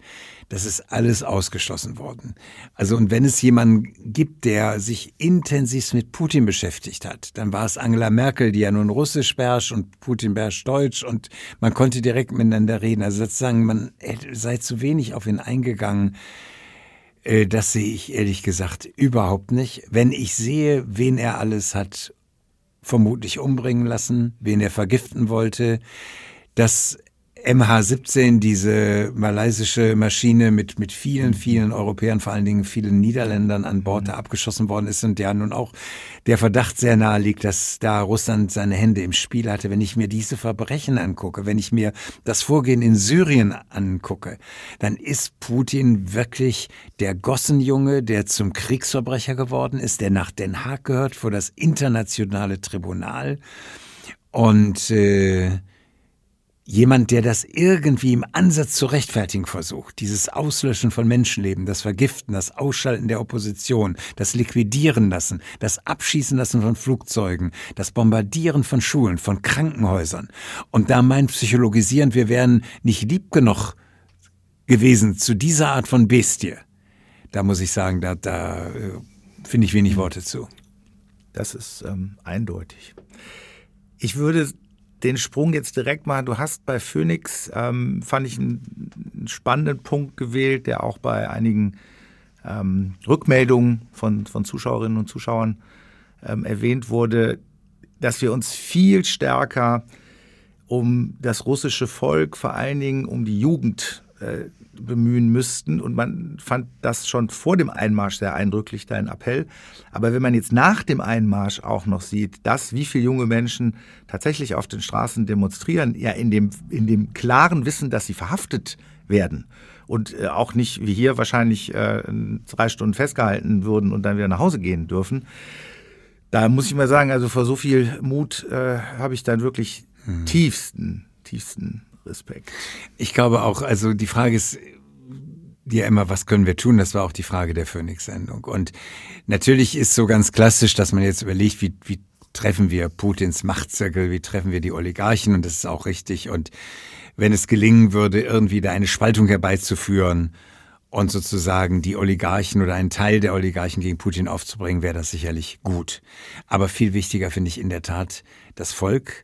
Speaker 2: Das ist alles ausgeschlossen worden. Also und wenn es jemanden gibt, der sich intensiv mit Putin beschäftigt hat, dann war es Angela Merkel, die ja nun Russisch beherrscht und Putin beherrscht Deutsch und man konnte direkt miteinander reden. Also sozusagen, man sei zu wenig auf ihn eingegangen. Äh, das sehe ich ehrlich gesagt überhaupt nicht. Wenn ich sehe, wen er alles hat vermutlich umbringen lassen, wen er vergiften wollte, dass MH17, diese malaysische Maschine mit, mit vielen, vielen Europäern, vor allen Dingen vielen Niederländern an Bord, da abgeschossen worden ist und der nun auch der Verdacht sehr nahe liegt, dass da Russland seine Hände im Spiel hatte. Wenn ich mir diese Verbrechen angucke, wenn ich mir das Vorgehen in Syrien angucke, dann ist Putin wirklich der Gossenjunge, der zum Kriegsverbrecher geworden ist, der nach Den Haag gehört vor das internationale Tribunal. Und äh, Jemand, der das irgendwie im Ansatz zu rechtfertigen versucht, dieses Auslöschen von Menschenleben, das Vergiften, das Ausschalten der Opposition, das Liquidieren lassen, das Abschießen lassen von Flugzeugen, das Bombardieren von Schulen, von Krankenhäusern. Und da meint Psychologisieren, wir wären nicht lieb genug gewesen zu dieser Art von Bestie. Da muss ich sagen, da, da äh, finde ich wenig Worte zu.
Speaker 1: Das ist ähm, eindeutig. Ich würde den Sprung jetzt direkt mal. Du hast bei Phoenix, ähm, fand ich einen, einen, spannenden Punkt gewählt, der auch bei einigen ähm, Rückmeldungen von, von Zuschauerinnen und Zuschauern ähm, erwähnt wurde, dass wir uns viel stärker um das russische Volk, vor allen Dingen um die Jugend äh, bemühen müssten. Und man fand das schon vor dem Einmarsch sehr eindrücklich, dein Appell. Aber wenn man jetzt nach dem Einmarsch auch noch sieht, dass wie viele junge Menschen tatsächlich auf den Straßen demonstrieren, ja in dem, in dem klaren Wissen, dass sie verhaftet werden und äh, auch nicht wie hier wahrscheinlich äh, drei Stunden festgehalten würden und dann wieder nach Hause gehen dürfen. Da muss ich mal sagen, also vor so viel Mut äh, habe ich dann wirklich hm. tiefsten, tiefsten Respekt.
Speaker 2: Ich glaube auch, also die Frage ist ja immer, was können wir tun? Das war auch die Frage der Phoenix-Sendung. Und natürlich ist so ganz klassisch, dass man jetzt überlegt, wie, wie treffen wir Putins Machtzirkel, wie treffen wir die Oligarchen? Und das ist auch richtig. Und wenn es gelingen würde, irgendwie da eine Spaltung herbeizuführen und sozusagen die Oligarchen oder einen Teil der Oligarchen gegen Putin aufzubringen, wäre das sicherlich gut. Aber viel wichtiger finde ich in der Tat das Volk.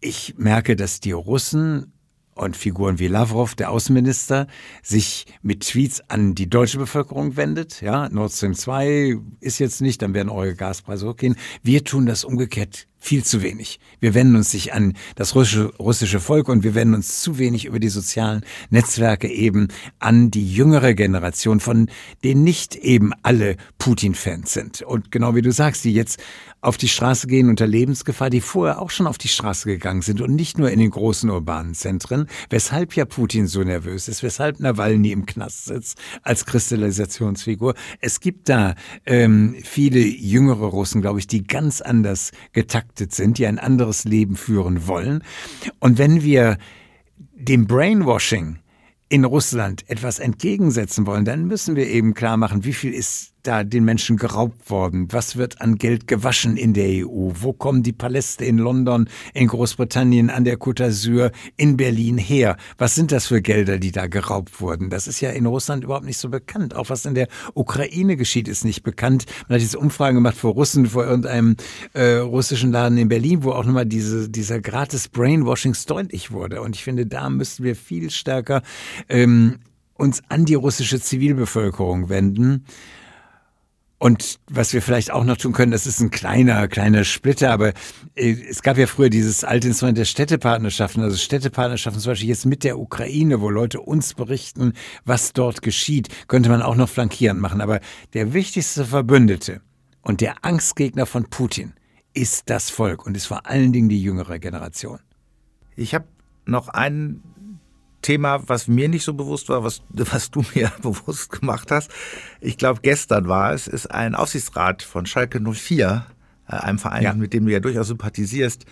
Speaker 2: Ich merke, dass die Russen und Figuren wie Lavrov, der Außenminister, sich mit Tweets an die deutsche Bevölkerung wendet. Ja, Nord Stream 2 ist jetzt nicht, dann werden eure Gaspreise hochgehen. Wir tun das umgekehrt viel zu wenig. Wir wenden uns nicht an das russische, russische Volk und wir wenden uns zu wenig über die sozialen Netzwerke eben an die jüngere Generation, von denen nicht eben alle Putin-Fans sind. Und genau wie du sagst, die jetzt auf die Straße gehen unter Lebensgefahr, die vorher auch schon auf die Straße gegangen sind und nicht nur in den großen urbanen Zentren, weshalb ja Putin so nervös ist, weshalb Nawalny im Knast sitzt als Kristallisationsfigur. Es gibt da ähm, viele jüngere Russen, glaube ich, die ganz anders getaktet sind, die ein anderes Leben führen wollen. Und wenn wir dem Brainwashing in Russland etwas entgegensetzen wollen, dann müssen wir eben klar machen, wie viel ist da den Menschen geraubt worden? Was wird an Geld gewaschen in der EU? Wo kommen die Paläste in London, in Großbritannien, an der Côte d'Azur, in Berlin her? Was sind das für Gelder, die da geraubt wurden? Das ist ja in Russland überhaupt nicht so bekannt. Auch was in der Ukraine geschieht, ist nicht bekannt. Man hat jetzt Umfragen gemacht vor Russen, vor irgendeinem äh, russischen Laden in Berlin, wo auch nochmal diese, dieser gratis Brainwashing deutlich wurde. Und ich finde, da müssten wir viel stärker ähm, uns an die russische Zivilbevölkerung wenden und was wir vielleicht auch noch tun können, das ist ein kleiner, kleiner Splitter, aber äh, es gab ja früher dieses alte Instrument der Städtepartnerschaften, also Städtepartnerschaften zum Beispiel jetzt mit der Ukraine, wo Leute uns berichten, was dort geschieht, könnte man auch noch flankierend machen. Aber der wichtigste Verbündete und der Angstgegner von Putin ist das Volk und ist vor allen Dingen die jüngere Generation.
Speaker 1: Ich habe noch einen Thema, was mir nicht so bewusst war, was, was du mir bewusst gemacht hast. Ich glaube, gestern war es, ist ein Aufsichtsrat von Schalke 04, äh, einem Verein, ja. mit dem du ja durchaus sympathisierst,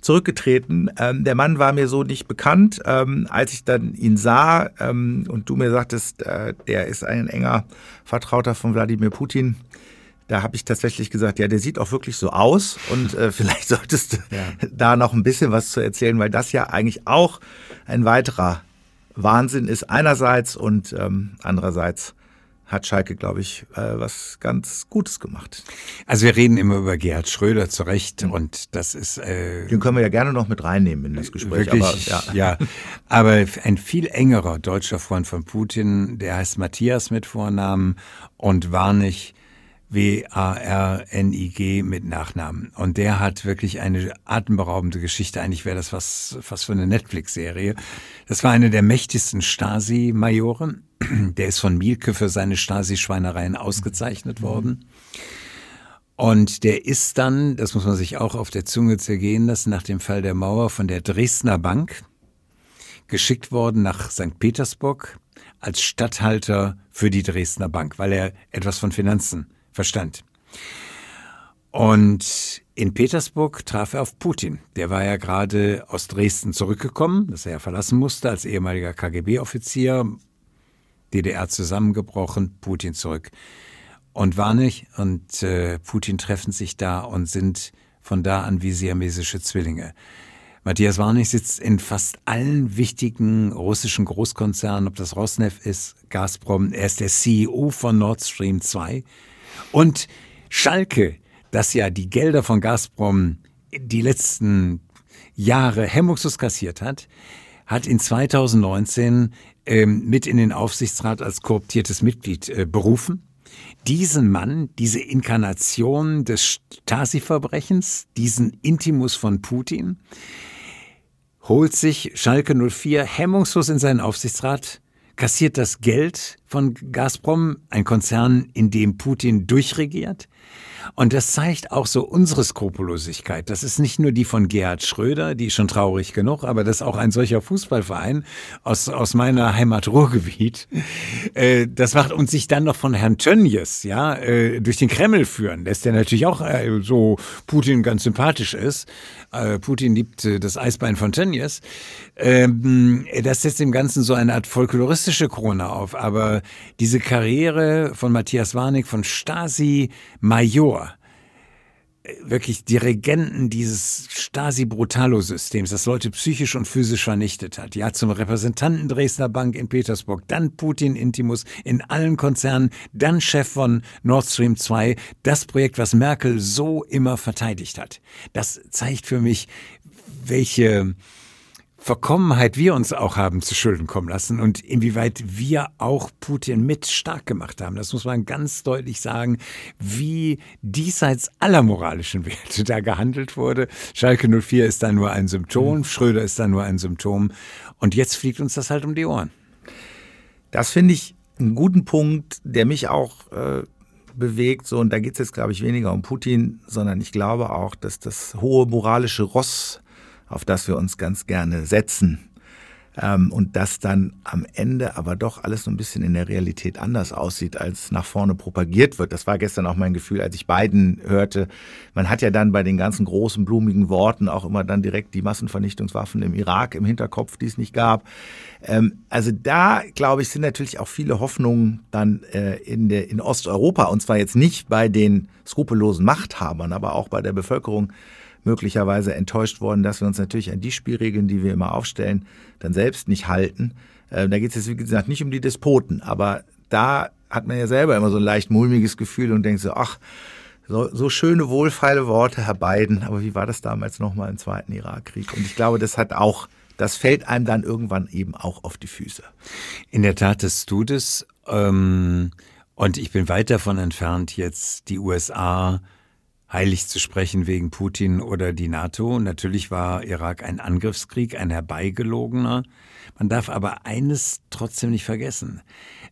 Speaker 1: zurückgetreten. Ähm, der Mann war mir so nicht bekannt. Ähm, als ich dann ihn sah ähm, und du mir sagtest, äh, der ist ein enger Vertrauter von Wladimir Putin, da habe ich tatsächlich gesagt, ja, der sieht auch wirklich so aus und äh, vielleicht solltest du ja. da noch ein bisschen was zu erzählen, weil das ja eigentlich auch ein weiterer Wahnsinn ist einerseits und ähm, andererseits hat Schalke, glaube ich, äh, was ganz Gutes gemacht.
Speaker 2: Also wir reden immer über Gerhard Schröder zu Recht mhm. und das ist...
Speaker 1: Äh, Den können wir ja gerne noch mit reinnehmen in das Gespräch.
Speaker 2: Wirklich, aber, ja. ja. Aber ein viel engerer deutscher Freund von Putin, der heißt Matthias mit Vornamen und Warnig W-A-R-N-I-G mit Nachnamen. Und der hat wirklich eine atemberaubende Geschichte. Eigentlich wäre das was, was für eine Netflix-Serie. Das war einer der mächtigsten Stasi-Majore. Der ist von Mielke für seine Stasi-Schweinereien ausgezeichnet worden. Und der ist dann, das muss man sich auch auf der Zunge zergehen lassen, nach dem Fall der Mauer von der Dresdner Bank geschickt worden nach St. Petersburg als Statthalter für die Dresdner Bank, weil er etwas von Finanzen verstand. Und in Petersburg traf er auf Putin. Der war ja gerade aus Dresden zurückgekommen, das er ja verlassen musste als ehemaliger KGB-Offizier. DDR zusammengebrochen, Putin zurück. Und Warnig und äh, Putin treffen sich da und sind von da an wie siamesische Zwillinge. Matthias Warnig sitzt in fast allen wichtigen russischen Großkonzernen, ob das Rosneft ist, Gazprom. Er ist der CEO von Nord Stream 2. Und Schalke, das ja die Gelder von Gazprom die letzten Jahre hemmungslos kassiert hat, hat in 2019 ähm, mit in den Aufsichtsrat als korruptiertes Mitglied äh, berufen. Diesen Mann, diese Inkarnation des Stasi-Verbrechens, diesen Intimus von Putin, holt sich Schalke 04 hemmungslos in seinen Aufsichtsrat, kassiert das Geld von Gazprom, ein Konzern, in dem Putin durchregiert. Und das zeigt auch so unsere Skrupellosigkeit. Das ist nicht nur die von Gerhard Schröder, die ist schon traurig genug, aber das ist auch ein solcher Fußballverein aus, aus meiner Heimat Ruhrgebiet. Äh, das macht uns sich dann noch von Herrn Tönnies, ja, äh, durch den Kreml führen, lässt der natürlich auch äh, so Putin ganz sympathisch ist. Putin liebt das Eisbein von Tönnies. Ähm, das setzt dem Ganzen so eine Art folkloristische Krone auf. Aber diese Karriere von Matthias Warnig, von Stasi-Major, wirklich Dirigenten dieses Stasi-Brutalo-Systems, das Leute psychisch und physisch vernichtet hat. Ja, zum Repräsentanten Dresdner Bank in Petersburg, dann Putin Intimus in allen Konzernen, dann Chef von Nord Stream 2, das Projekt, was Merkel so immer verteidigt hat. Das zeigt für mich, welche Verkommenheit wir uns auch haben zu Schulden kommen lassen und inwieweit wir auch Putin mit stark gemacht haben. Das muss man ganz deutlich sagen, wie diesseits aller moralischen Werte da gehandelt wurde. Schalke 04 ist da nur ein Symptom, mhm. Schröder ist da nur ein Symptom und jetzt fliegt uns das halt um die Ohren.
Speaker 1: Das finde ich einen guten Punkt, der mich auch äh, bewegt. So, und da geht es jetzt, glaube ich, weniger um Putin, sondern ich glaube auch, dass das hohe moralische Ross auf das wir uns ganz gerne setzen. Ähm, und das dann am Ende aber doch alles so ein bisschen in der Realität anders aussieht, als nach vorne propagiert wird. Das war gestern auch mein Gefühl, als ich Biden hörte. Man hat ja dann bei den ganzen großen, blumigen Worten auch immer dann direkt die Massenvernichtungswaffen im Irak im Hinterkopf, die es nicht gab. Ähm, also da, glaube ich, sind natürlich auch viele Hoffnungen dann äh, in, der, in Osteuropa, und zwar jetzt nicht bei den skrupellosen Machthabern, aber auch bei der Bevölkerung möglicherweise enttäuscht worden, dass wir uns natürlich an die Spielregeln, die wir immer aufstellen, dann selbst nicht halten. Äh, da geht es jetzt, wie gesagt, nicht um die Despoten, aber da hat man ja selber immer so ein leicht mulmiges Gefühl und denkt so, ach, so, so schöne, wohlfeile Worte, Herr Biden, aber wie war das damals nochmal im Zweiten Irakkrieg? Und ich glaube, das hat auch, das fällt einem dann irgendwann eben auch auf die Füße.
Speaker 2: In der Tat, das tut es. Ähm, und ich bin weit davon entfernt, jetzt die USA heilig zu sprechen wegen Putin oder die NATO. Natürlich war Irak ein Angriffskrieg, ein herbeigelogener. Man darf aber eines trotzdem nicht vergessen.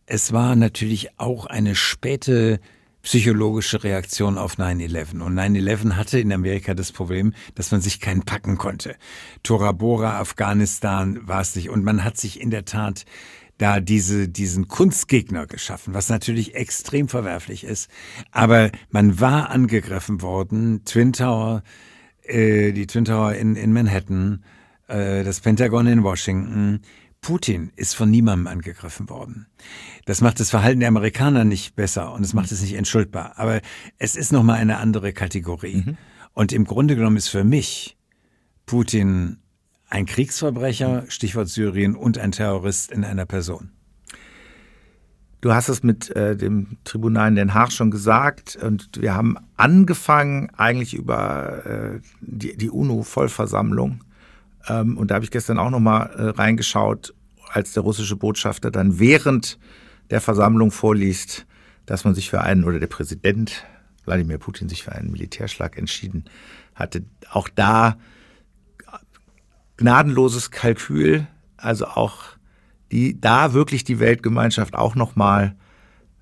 Speaker 2: Es war natürlich auch eine späte psychologische Reaktion auf 9-11. Und 9-11 hatte in Amerika das Problem, dass man sich keinen packen konnte. Tora Bora, Afghanistan war es nicht. Und man hat sich in der Tat da diese, diesen Kunstgegner geschaffen, was natürlich extrem verwerflich ist. Aber man war angegriffen worden, Twin Tower, äh, die Twin Tower in, in Manhattan, äh, das Pentagon in Washington. Putin ist von niemandem angegriffen worden. Das macht das Verhalten der Amerikaner nicht besser und es macht es nicht entschuldbar. Aber es ist nochmal eine andere Kategorie. Mhm. Und im Grunde genommen ist für mich Putin ein Kriegsverbrecher, Stichwort Syrien, und ein Terrorist in einer Person.
Speaker 1: Du hast es mit äh, dem Tribunal in Den Haag schon gesagt und wir haben angefangen eigentlich über äh, die, die UNO-Vollversammlung ähm, und da habe ich gestern auch noch mal äh, reingeschaut, als der russische Botschafter dann während der Versammlung vorliest, dass man sich für einen oder der Präsident Wladimir Putin sich für einen Militärschlag entschieden hatte. Auch da gnadenloses Kalkül, also auch die, da wirklich die Weltgemeinschaft auch nochmal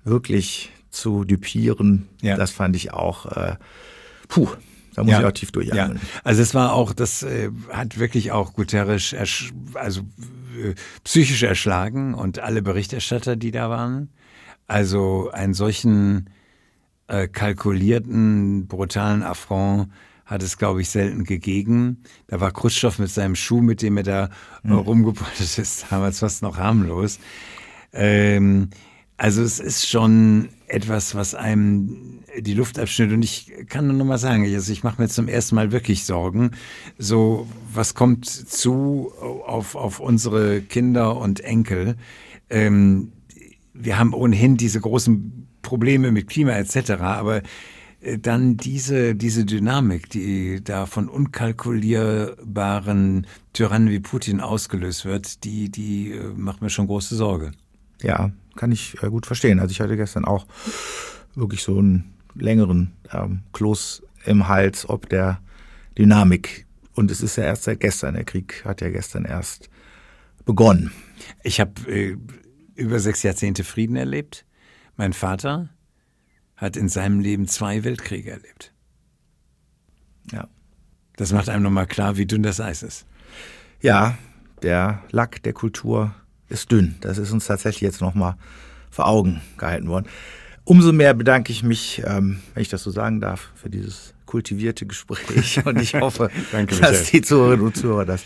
Speaker 1: wirklich zu düpieren, ja. das fand ich auch, äh, puh, da muss ja. ich auch tief durchatmen.
Speaker 2: Ja. Also es war auch, das äh, hat wirklich auch Guterres also äh, psychisch erschlagen und alle Berichterstatter, die da waren. Also einen solchen äh, kalkulierten, brutalen Affront hat es, glaube ich, selten gegeben. Da war Khrushchev mit seinem Schuh, mit dem er da mhm. rumgepoltert ist, damals fast noch harmlos. Ähm, also es ist schon etwas, was einem die Luft abschnitt. Und ich kann nur noch mal sagen, also ich mache mir zum ersten Mal wirklich Sorgen. So, was kommt zu auf, auf unsere Kinder und Enkel? Ähm, wir haben ohnehin diese großen Probleme mit Klima etc., aber äh, dann diese, diese Dynamik, die da von unkalkulierbaren Tyrannen wie Putin ausgelöst wird, die, die äh, macht mir schon große Sorge.
Speaker 1: Ja, kann ich äh, gut verstehen. Also ich hatte gestern auch wirklich so einen längeren ähm, Kloß im Hals, ob der Dynamik. Und es ist ja erst seit gestern, der Krieg hat ja gestern erst begonnen.
Speaker 2: Ich habe äh, über sechs Jahrzehnte Frieden erlebt. Mein Vater hat in seinem Leben zwei Weltkriege erlebt. Ja. Das macht einem nochmal klar, wie dünn das Eis ist.
Speaker 1: Ja, der Lack der Kultur ist dünn. Das ist uns tatsächlich jetzt nochmal vor Augen gehalten worden. Umso mehr bedanke ich mich, ähm, wenn ich das so sagen darf, für dieses kultivierte Gespräch. Und ich hoffe, Danke, dass die Zuhörerinnen und Zuhörer das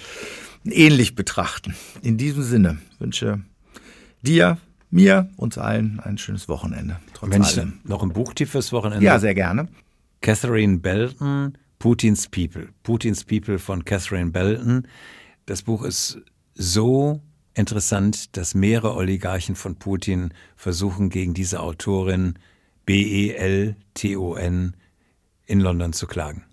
Speaker 1: ähnlich betrachten. In diesem Sinne wünsche dir mir, uns allen ein schönes Wochenende.
Speaker 2: Trotz Wenn allem. noch ein Buchtipp fürs Wochenende?
Speaker 1: Ja, sehr gerne.
Speaker 2: Catherine Belton, Putins People. Putins People von Catherine Belton. Das Buch ist so interessant, dass mehrere Oligarchen von Putin versuchen, gegen diese Autorin B-E-L-T-O-N in London zu klagen.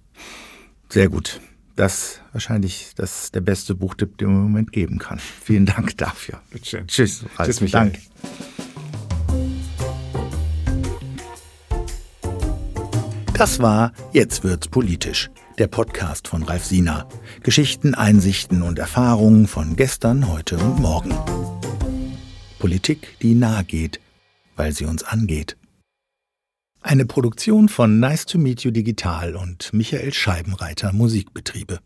Speaker 1: Sehr gut. Das wahrscheinlich das der beste Buchtipp, den man im Moment geben kann. Vielen Dank dafür.
Speaker 2: Bitteschön.
Speaker 1: Tschüss. Ralf.
Speaker 2: Tschüss, Michael.
Speaker 1: Dank. Das war Jetzt wird's politisch, der Podcast von Ralf Sina. Geschichten, Einsichten und Erfahrungen von gestern, heute und morgen. Politik, die nahe geht, weil sie uns angeht. Eine Produktion von Nice to Meet You Digital und Michael Scheibenreiter Musikbetriebe.